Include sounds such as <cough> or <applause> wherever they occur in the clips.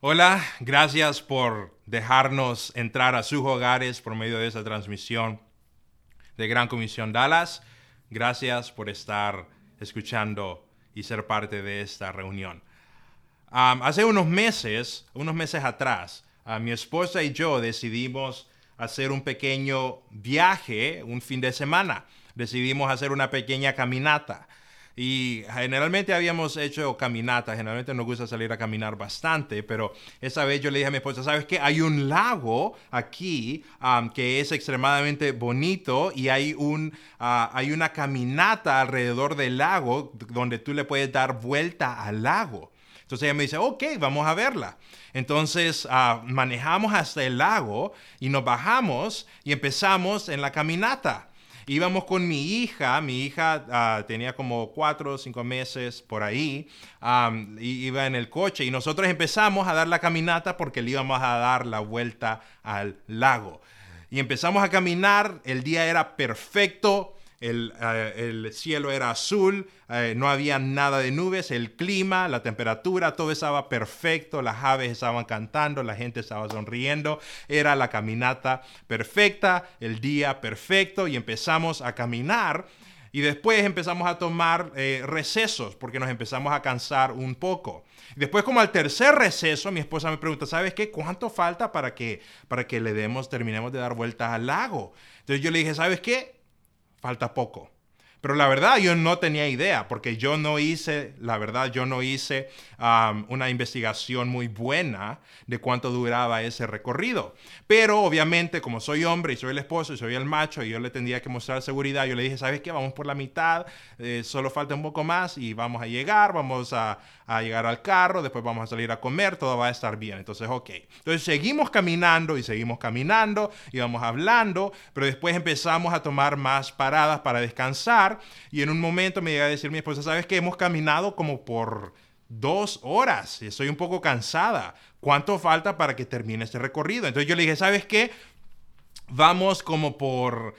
Hola, gracias por dejarnos entrar a sus hogares por medio de esta transmisión de Gran Comisión Dallas. Gracias por estar escuchando y ser parte de esta reunión. hace unos meses, unos meses atrás, mi esposa y yo decidimos hacer un pequeño viaje un fin de semana. Decidimos hacer una pequeña caminata. Y generalmente habíamos hecho caminatas, generalmente nos gusta salir a caminar bastante, pero esa vez yo le dije a mi esposa, ¿sabes qué? Hay un lago aquí que es extremadamente bonito y hay, un, ah, hay una caminata alrededor del lago donde tú le puedes dar vuelta al lago. Entonces ella me dice, ok, vamos a verla. Entonces ah, manejamos hasta el lago y nos bajamos y empezamos en la caminata íbamos con mi hija, mi hija ah, tenía como cuatro o cinco meses por ahí, iba en el coche y nosotros empezamos a dar la caminata porque le íbamos a dar la vuelta al lago. Y empezamos a caminar, el día era perfecto, eh, el, cielo era azul, eh, no había nada de nubes, el clima, la temperatura, todo estaba perfecto, las aves estaban cantando, la gente estaba sonriendo, era la caminata perfecta, el día perfecto y empezamos a caminar. Y después empezamos a tomar eh, recesos porque nos empezamos a cansar un poco. Después, como al tercer receso, mi esposa me pregunta, ¿sabes qué? ¿Cuánto falta para que, para que le demos, terminemos de dar vueltas al lago? Entonces yo le dije, ¿sabes qué? Falta poco. Pero la verdad yo no tenía idea, porque yo no hice, la verdad yo no hice una investigación muy buena de cuánto duraba ese recorrido. Pero obviamente como soy hombre y soy el esposo y soy el macho y yo le tendría que mostrar seguridad, yo le dije, ¿sabes qué? Vamos por la mitad, eh, solo falta un poco más y vamos a llegar, vamos a, llegar al carro, después vamos a salir a comer, todo va a estar bien. Entonces, ok. Entonces seguimos caminando y seguimos caminando y vamos hablando, pero después empezamos a tomar más paradas para descansar y en un momento me llega a decir mi esposa, ¿sabes que hemos caminado como por dos horas? Estoy un poco cansada. ¿Cuánto falta para que termine este recorrido? Entonces yo le dije, ¿sabes qué? Vamos como por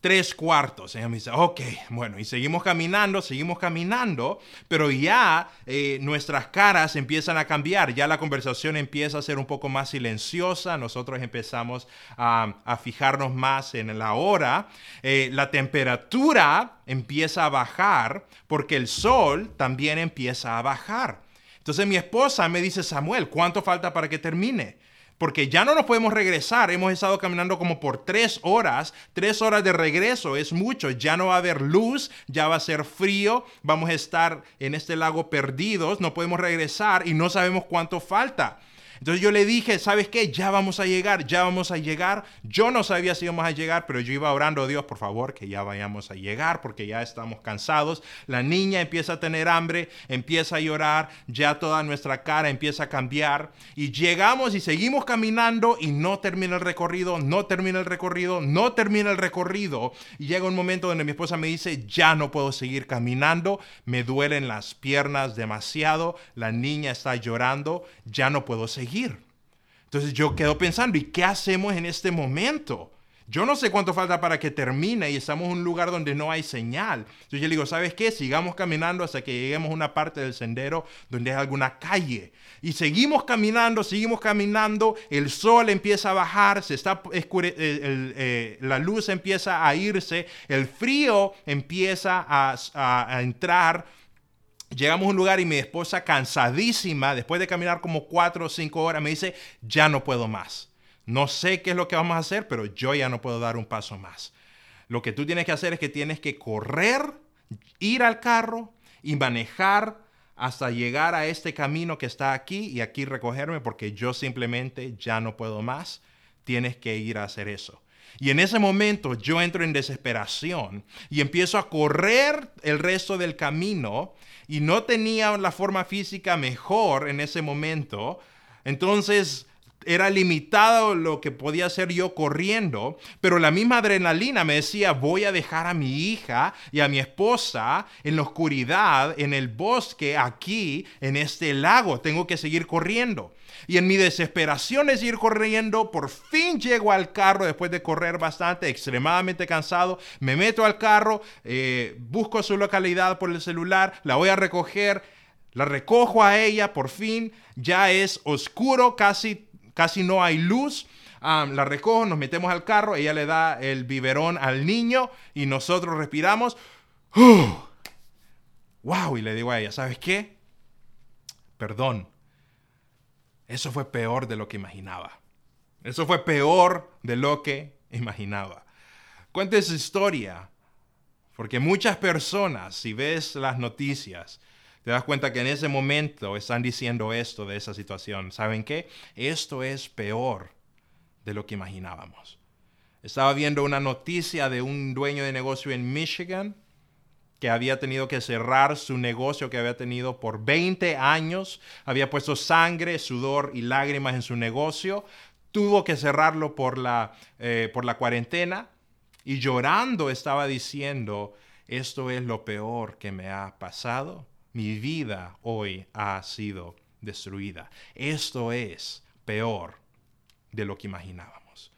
tres cuartos. Ella me dice, ok, bueno, y seguimos caminando, seguimos caminando, pero ya eh, nuestras caras empiezan a cambiar, ya la conversación empieza a ser un poco más silenciosa, nosotros empezamos a, fijarnos más en la hora, eh, la temperatura empieza a bajar porque el sol también empieza a bajar. Entonces mi esposa me dice, Samuel, ¿cuánto falta para que termine? Porque ya no nos podemos regresar. Hemos estado caminando como por tres horas. Tres horas de regreso es mucho. Ya no va a haber luz, ya va a ser frío. Vamos a estar en este lago perdidos. No podemos regresar y no sabemos cuánto falta. Entonces yo le dije, ¿sabes qué? Ya vamos a llegar, ya vamos a llegar. Yo no sabía si íbamos a llegar, pero yo iba orando, Dios, por favor, que ya vayamos a llegar, porque ya estamos cansados. La niña empieza a tener hambre, empieza a llorar, ya toda nuestra cara empieza a cambiar. Y llegamos y seguimos caminando y no termina el recorrido, no termina el recorrido, no termina el recorrido. Y llega un momento donde mi esposa me dice, ya no puedo seguir caminando, me duelen las piernas demasiado, la niña está llorando, ya no puedo seguir entonces yo quedo pensando, ¿y qué hacemos en este momento? Yo no sé cuánto falta para que termine y estamos en un lugar donde no hay señal. Entonces yo le digo, ¿sabes qué? Sigamos caminando hasta que lleguemos a una parte del sendero donde hay alguna calle. Y seguimos caminando, seguimos caminando, el sol empieza a bajar, se está eh, la luz empieza a irse, el frío empieza a, a entrar Llegamos a un lugar y mi esposa, cansadísima, después de caminar como cuatro o cinco horas, me dice, ya no puedo más. No sé qué es lo que vamos a hacer, pero yo ya no puedo dar un paso más. Lo que tú tienes que hacer es que tienes que correr, ir al carro y manejar hasta llegar a este camino que está aquí y aquí recogerme porque yo simplemente ya no puedo más. Tienes que ir a hacer eso. Y en ese momento yo entro en desesperación y empiezo a correr el resto del camino y no tenía la forma física mejor en ese momento, entonces era limitado lo que podía hacer yo corriendo, pero la misma adrenalina me decía, voy a dejar a mi hija y a mi esposa en la oscuridad, en el bosque, aquí, en este lago, tengo que seguir corriendo. Y en mi desesperación de seguir corriendo, por fin llego al carro después de correr bastante, extremadamente cansado. Me meto al carro, eh, busco su localidad por el celular, la voy a recoger. La recojo a ella, por fin, ya es oscuro, casi, casi no hay luz. la recojo, nos metemos al carro, ella le da el biberón al niño y nosotros respiramos. <sighs> ¡Wow! Y le digo a ella, ¿sabes qué? Perdón. Eso fue peor de lo que imaginaba. Eso fue peor de lo que imaginaba. Cuente su historia, porque muchas personas, si ves las noticias, te das cuenta que en ese momento están diciendo esto de esa situación. ¿Saben qué? Esto es peor de lo que imaginábamos. Estaba viendo una noticia de un dueño de negocio en Michigan que había tenido que cerrar su negocio que había tenido por 20 años, había puesto sangre, sudor y lágrimas en su negocio, tuvo que cerrarlo por la, eh, por la cuarentena y llorando estaba diciendo, esto es lo peor que me ha pasado mi vida hoy ha sido destruida. Esto es peor de lo que imaginábamos.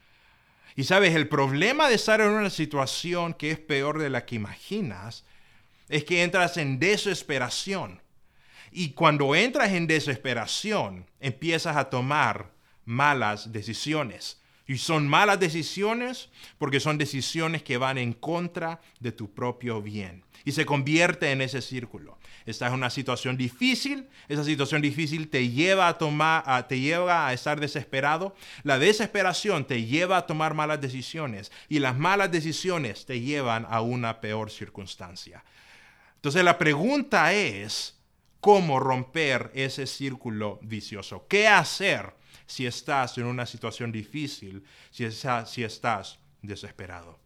Y sabes, el problema de estar en una situación que es peor de la que imaginas es que entras en desesperación. Y cuando entras en desesperación, empiezas a tomar malas decisiones. Y son malas decisiones porque son decisiones que van en contra de tu propio bien. Y se convierte en ese círculo estás en una situación difícil, esa situación difícil te lleva a tomar, te lleva a estar desesperado, la desesperación te lleva a tomar malas decisiones y las malas decisiones te llevan a una peor circunstancia. Entonces la pregunta es, ¿cómo romper ese círculo vicioso? ¿Qué hacer si estás en una situación difícil, si, estás desesperado?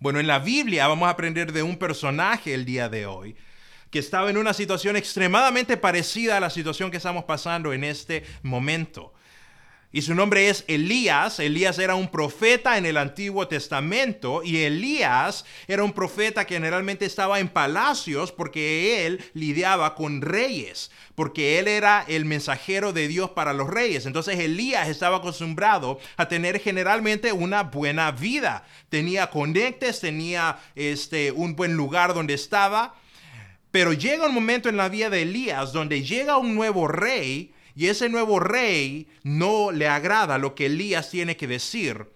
Bueno, en la Biblia vamos a aprender de un personaje el día de hoy que estaba en una situación extremadamente parecida a la situación que estamos pasando en este momento. Y su nombre es Elías. Elías era un profeta en el Antiguo Testamento y Elías era un profeta que generalmente estaba en palacios porque él lidiaba con reyes, porque él era el mensajero de Dios para los reyes. Entonces Elías estaba acostumbrado a tener generalmente una buena vida. Tenía conectes, tenía este, un buen lugar donde estaba pero llega un momento en la vida de Elías donde llega un nuevo rey y ese nuevo rey no le agrada lo que Elías tiene que decir.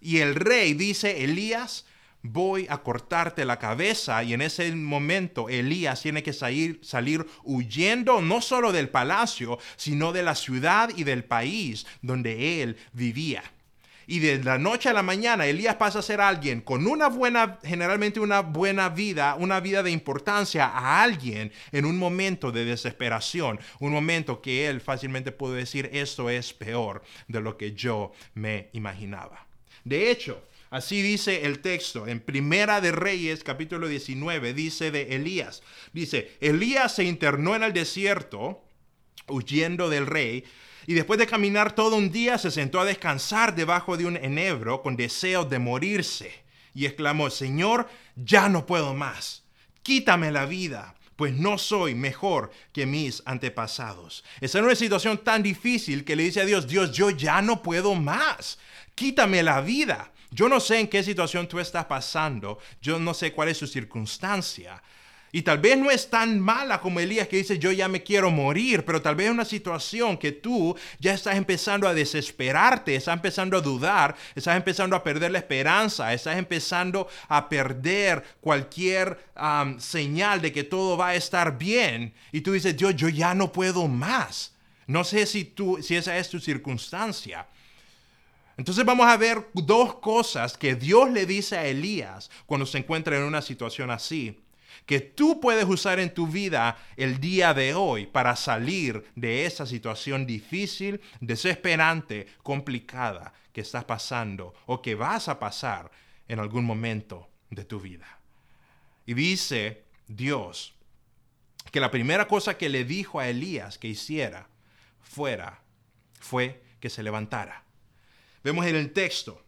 Y el rey dice, Elías, voy a cortarte la cabeza. Y en ese momento Elías tiene que salir, salir huyendo no solo del palacio, sino de la ciudad y del país donde él vivía. Y de la noche a la mañana Elías pasa a ser alguien con una buena, generalmente una buena vida, una vida de importancia a alguien en un momento de desesperación, un momento que él fácilmente puede decir esto es peor de lo que yo me imaginaba. De hecho, Así dice el texto en Primera de Reyes capítulo 19, dice de Elías. Dice, Elías se internó en el desierto huyendo del rey y después de caminar todo un día se sentó a descansar debajo de un enebro con deseo de morirse. Y exclamó, Señor, ya no puedo más. Quítame la vida, pues no soy mejor que mis antepasados. Esa es una situación tan difícil que le dice a Dios, Dios, yo ya no puedo más. Quítame la vida. Yo no sé en qué situación tú estás pasando, yo no sé cuál es su circunstancia, y tal vez no es tan mala como Elías que dice yo ya me quiero morir, pero tal vez es una situación que tú ya estás empezando a desesperarte, estás empezando a dudar, estás empezando a perder la esperanza, estás empezando a perder cualquier señal de que todo va a estar bien. Y tú dices, yo, yo ya no puedo más. No sé si, tú, si esa es tu circunstancia. Entonces vamos a ver dos cosas que Dios le dice a Elías cuando se encuentra en una situación así que tú puedes usar en tu vida el día de hoy para salir de esa situación difícil, desesperante, complicada que estás pasando o que vas a pasar en algún momento de tu vida. Y dice Dios que la primera cosa que le dijo a Elías que hiciera fuera fue que se levantara. Vemos en el texto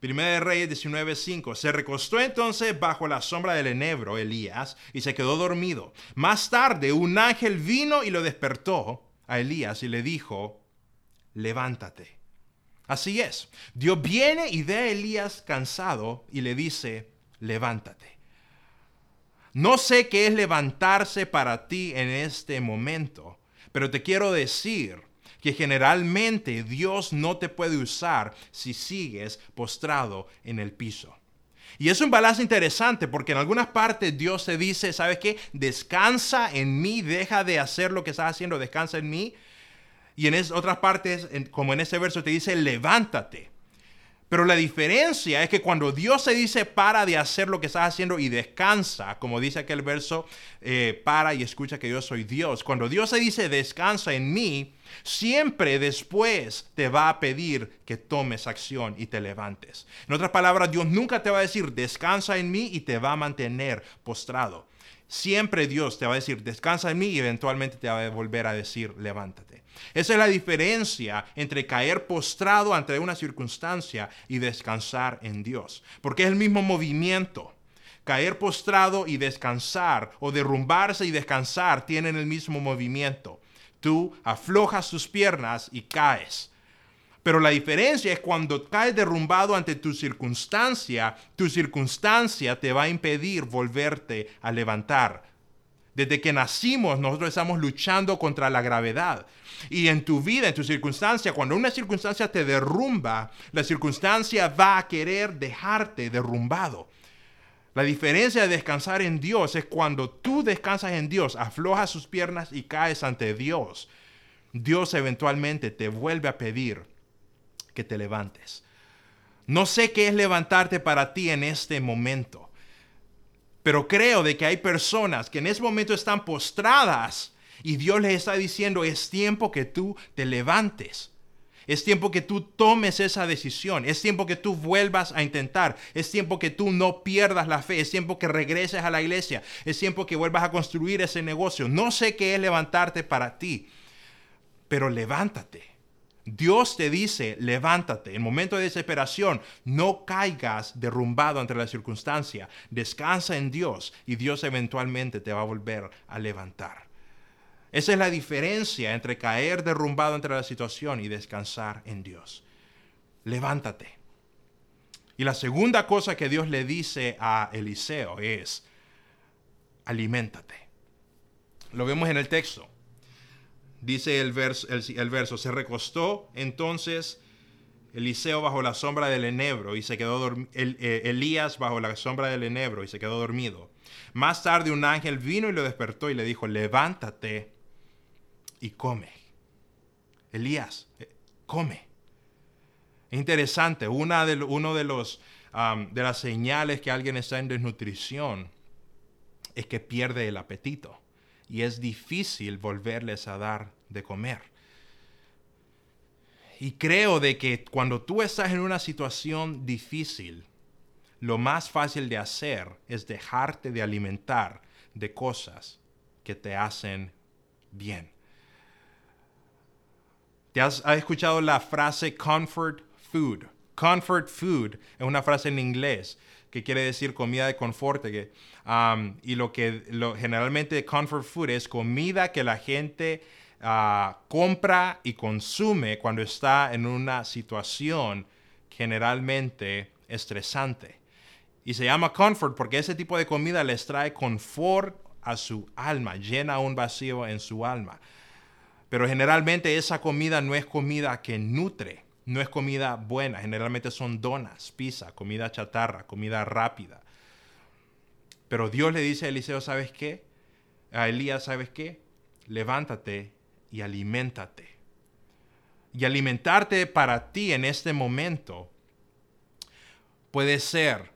Primera de Reyes 19:5. Se recostó entonces bajo la sombra del enebro Elías y se quedó dormido. Más tarde un ángel vino y lo despertó a Elías y le dijo, levántate. Así es. Dios viene y ve a Elías cansado y le dice, levántate. No sé qué es levantarse para ti en este momento, pero te quiero decir que generalmente Dios no te puede usar si sigues postrado en el piso. Y es un balance interesante porque en algunas partes Dios te dice, ¿sabes qué? Descansa en mí, deja de hacer lo que estás haciendo, descansa en mí. Y en otras partes, como en ese verso, te dice, levántate. Pero la diferencia es que cuando Dios se dice para de hacer lo que estás haciendo y descansa, como dice aquel verso, eh, para y escucha que yo soy Dios. Cuando Dios se dice descansa en mí, siempre después te va a pedir que tomes acción y te levantes. En otras palabras, Dios nunca te va a decir descansa en mí y te va a mantener postrado. Siempre Dios te va a decir descansa en mí y eventualmente te va a volver a decir levántate. Esa es la diferencia entre caer postrado ante una circunstancia y descansar en Dios, porque es el mismo movimiento. Caer postrado y descansar o derrumbarse y descansar tienen el mismo movimiento. Tú aflojas tus piernas y caes. Pero la diferencia es cuando caes derrumbado ante tu circunstancia, tu circunstancia te va a impedir volverte a levantar. Desde que nacimos nosotros estamos luchando contra la gravedad. Y en tu vida, en tu circunstancia, cuando una circunstancia te derrumba, la circunstancia va a querer dejarte derrumbado. La diferencia de descansar en Dios es cuando tú descansas en Dios, aflojas sus piernas y caes ante Dios. Dios eventualmente te vuelve a pedir que te levantes. No sé qué es levantarte para ti en este momento, pero creo de que hay personas que en ese momento están postradas y Dios les está diciendo, es tiempo que tú te levantes. Es tiempo que tú tomes esa decisión. Es tiempo que tú vuelvas a intentar. Es tiempo que tú no pierdas la fe. Es tiempo que regreses a la iglesia. Es tiempo que vuelvas a construir ese negocio. No sé qué es levantarte para ti, pero levántate. Dios te dice, levántate. En momento de desesperación, no caigas derrumbado ante la circunstancia. Descansa en Dios y Dios eventualmente te va a volver a levantar. Esa es la diferencia entre caer derrumbado entre la situación y descansar en Dios. Levántate. Y la segunda cosa que Dios le dice a Eliseo es, aliméntate. Lo vemos en el texto. Dice el verso, el, verso se recostó entonces Eliseo bajo la sombra del enebro y se quedó eh, Elías bajo la sombra del enebro y se quedó dormido. Más tarde un ángel vino y lo despertó y le dijo, levántate y come. Elías, eh, come. Es interesante, una de, uno de, los, de las señales que alguien está en desnutrición es que pierde el apetito y es difícil volverles a dar de comer. Y creo de que cuando tú estás en una situación difícil, lo más fácil de hacer es dejarte de alimentar de cosas que te hacen bien. ¿Te has, escuchado la frase comfort food? Comfort food es una frase en inglés que quiere decir comida de confort. Um, y lo que lo, generalmente comfort food es comida que la gente uh, compra y consume cuando está en una situación generalmente estresante. Y se llama comfort porque ese tipo de comida les trae confort a su alma, llena un vacío en su alma. Pero generalmente esa comida no es comida que nutre, no es comida buena. Generalmente son donas, pizza, comida chatarra, comida rápida. Pero Dios le dice a Eliseo, ¿sabes qué? A Elías, ¿sabes qué? Levántate y aliméntate. Y alimentarte para ti en este momento puede ser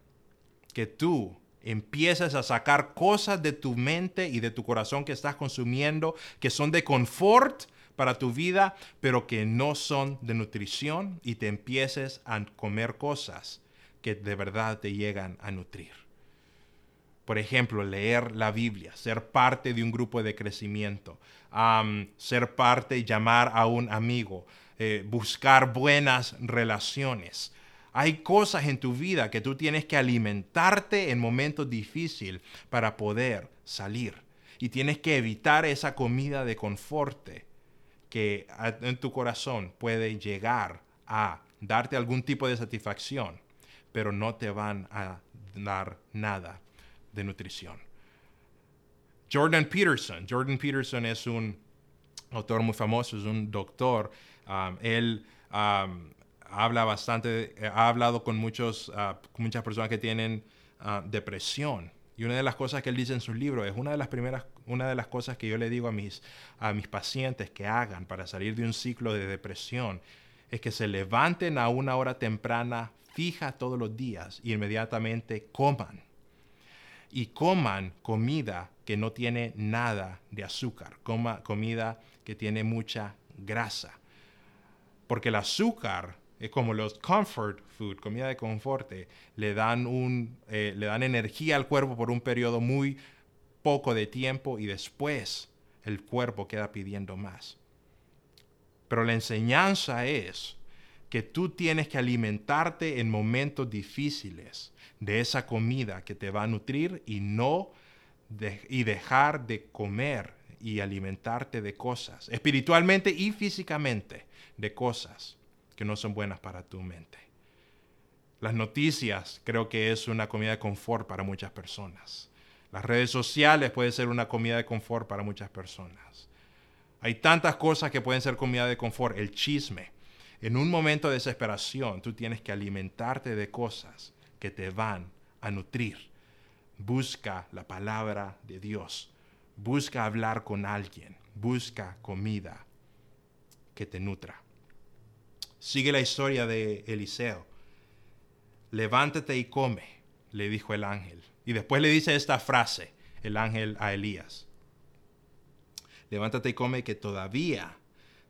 que tú empieces a sacar cosas de tu mente y de tu corazón que estás consumiendo que son de confort para tu vida, pero que no son de nutrición y te empieces a comer cosas que de verdad te llegan a nutrir. Por ejemplo, leer la Biblia, ser parte de un grupo de crecimiento, ser parte llamar a un amigo, eh, buscar buenas relaciones, hay cosas en tu vida que tú tienes que alimentarte en momentos difíciles para poder salir. Y tienes que evitar esa comida de confort que en tu corazón puede llegar a darte algún tipo de satisfacción, pero no te van a dar nada de nutrición. Jordan Peterson. Jordan Peterson es un autor muy famoso, es un doctor. Um, él um, habla bastante, eh, ha hablado con, muchos, uh, muchas personas que tienen uh, depresión. Y una de las cosas que él dice en su libro es una de las primeras, una de las cosas que yo le digo a mis, a mis pacientes que hagan para salir de un ciclo de depresión es que se levanten a una hora temprana fija todos los días y inmediatamente coman. Y coman comida que no tiene nada de azúcar, coma comida que tiene mucha grasa. Porque el azúcar es como los comfort food, comida de confort, le dan, un, eh, le dan energía al cuerpo por un periodo muy poco de tiempo y después el cuerpo queda pidiendo más. Pero la enseñanza es que tú tienes que alimentarte en momentos difíciles de esa comida que te va a nutrir y no y dejar de comer y alimentarte de cosas, espiritualmente y físicamente, de cosas que no son buenas para tu mente. Las noticias creo que es una comida de confort para muchas personas. Las redes sociales puede ser una comida de confort para muchas personas. Hay tantas cosas que pueden ser comida de confort. El chisme. En un momento de desesperación, tú tienes que alimentarte de cosas que te van a nutrir. Busca la palabra de Dios. Busca hablar con alguien. Busca comida que te nutra. Sigue la historia de Eliseo. Levántate y come, le dijo el ángel. Y después le dice esta frase, el ángel a Elías. Levántate y come que todavía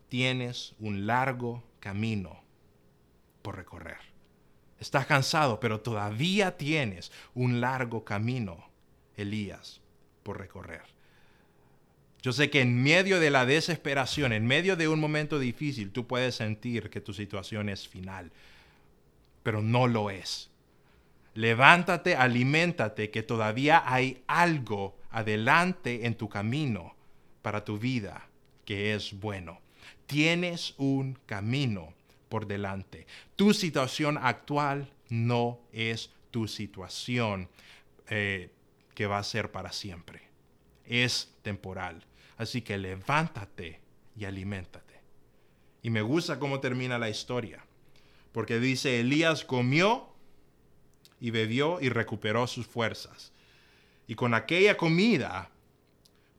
tienes un largo camino por recorrer. Estás cansado, pero todavía tienes un largo camino, Elías, por recorrer. Yo sé que en medio de la desesperación, en medio de un momento difícil, tú puedes sentir que tu situación es final, pero no lo es. Levántate, aliméntate, que todavía hay algo adelante en tu camino para tu vida que es bueno. Tienes un camino por delante. Tu situación actual no es tu situación eh, que va a ser para siempre. Es temporal. Así que levántate y aliméntate. Y me gusta cómo termina la historia, porque dice, Elías comió y bebió y recuperó sus fuerzas. Y con aquella comida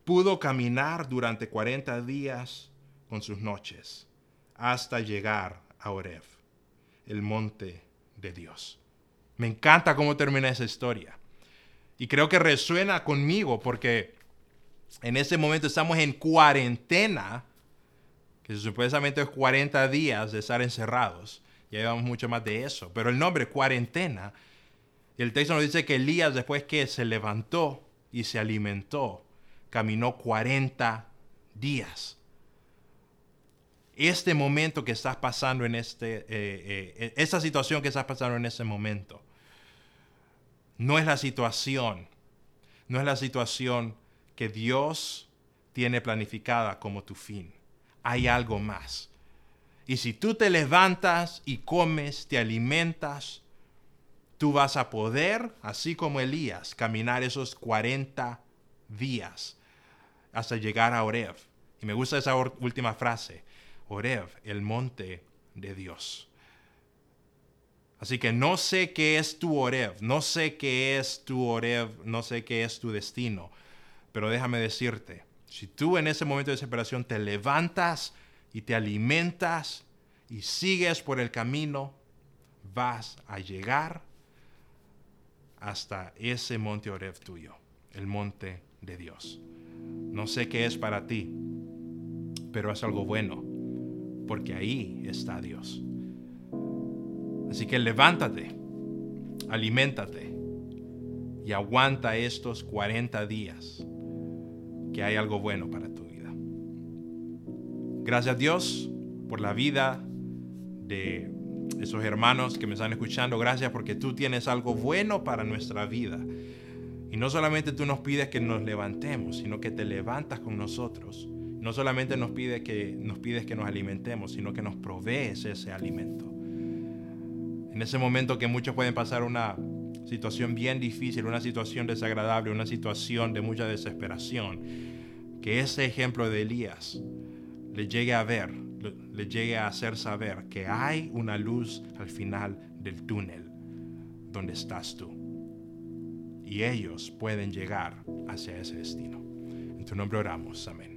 pudo caminar durante 40 días con sus noches hasta llegar a Oreb, el monte de Dios. Me encanta cómo termina esa historia. Y creo que resuena conmigo porque en ese momento estamos en cuarentena, que supuestamente es 40 días de estar encerrados. Ya llevamos mucho más de eso. Pero el nombre, cuarentena, el texto nos dice que Elías después que se levantó y se alimentó, caminó 40 días. Este momento que estás pasando en este, eh, eh, esta situación que estás pasando en ese momento, no es la situación, no es la situación que Dios tiene planificada como tu fin. Hay algo más. Y si tú te levantas y comes, te alimentas, tú vas a poder, así como Elías, caminar esos 40 días hasta llegar a Oreb. Y me gusta esa última frase, Oreb, el monte de Dios. Así que no sé qué es tu Oreb, no sé qué es tu Oreb, no sé qué es tu destino, pero déjame decirte, si tú en ese momento de desesperación te levantas y te alimentas y sigues por el camino, vas a llegar hasta ese monte Oreb tuyo, el monte de Dios. No sé qué es para ti, pero es algo bueno, porque ahí está Dios. Así que levántate, aliméntate y aguanta estos 40 días que hay algo bueno para tu vida. Gracias a Dios por la vida de esos hermanos que me están escuchando. Gracias porque tú tienes algo bueno para nuestra vida. Y no solamente tú nos pides que nos levantemos, sino que te levantas con nosotros. No solamente nos, que, nos pides que nos alimentemos, sino que nos provees ese alimento. En ese momento que muchos pueden pasar una situación bien difícil, una situación desagradable, una situación de mucha desesperación, que ese ejemplo de Elías le llegue a ver, le llegue a hacer saber que hay una luz al final del túnel donde estás tú. Y ellos pueden llegar hacia ese destino. En tu nombre oramos. Amén.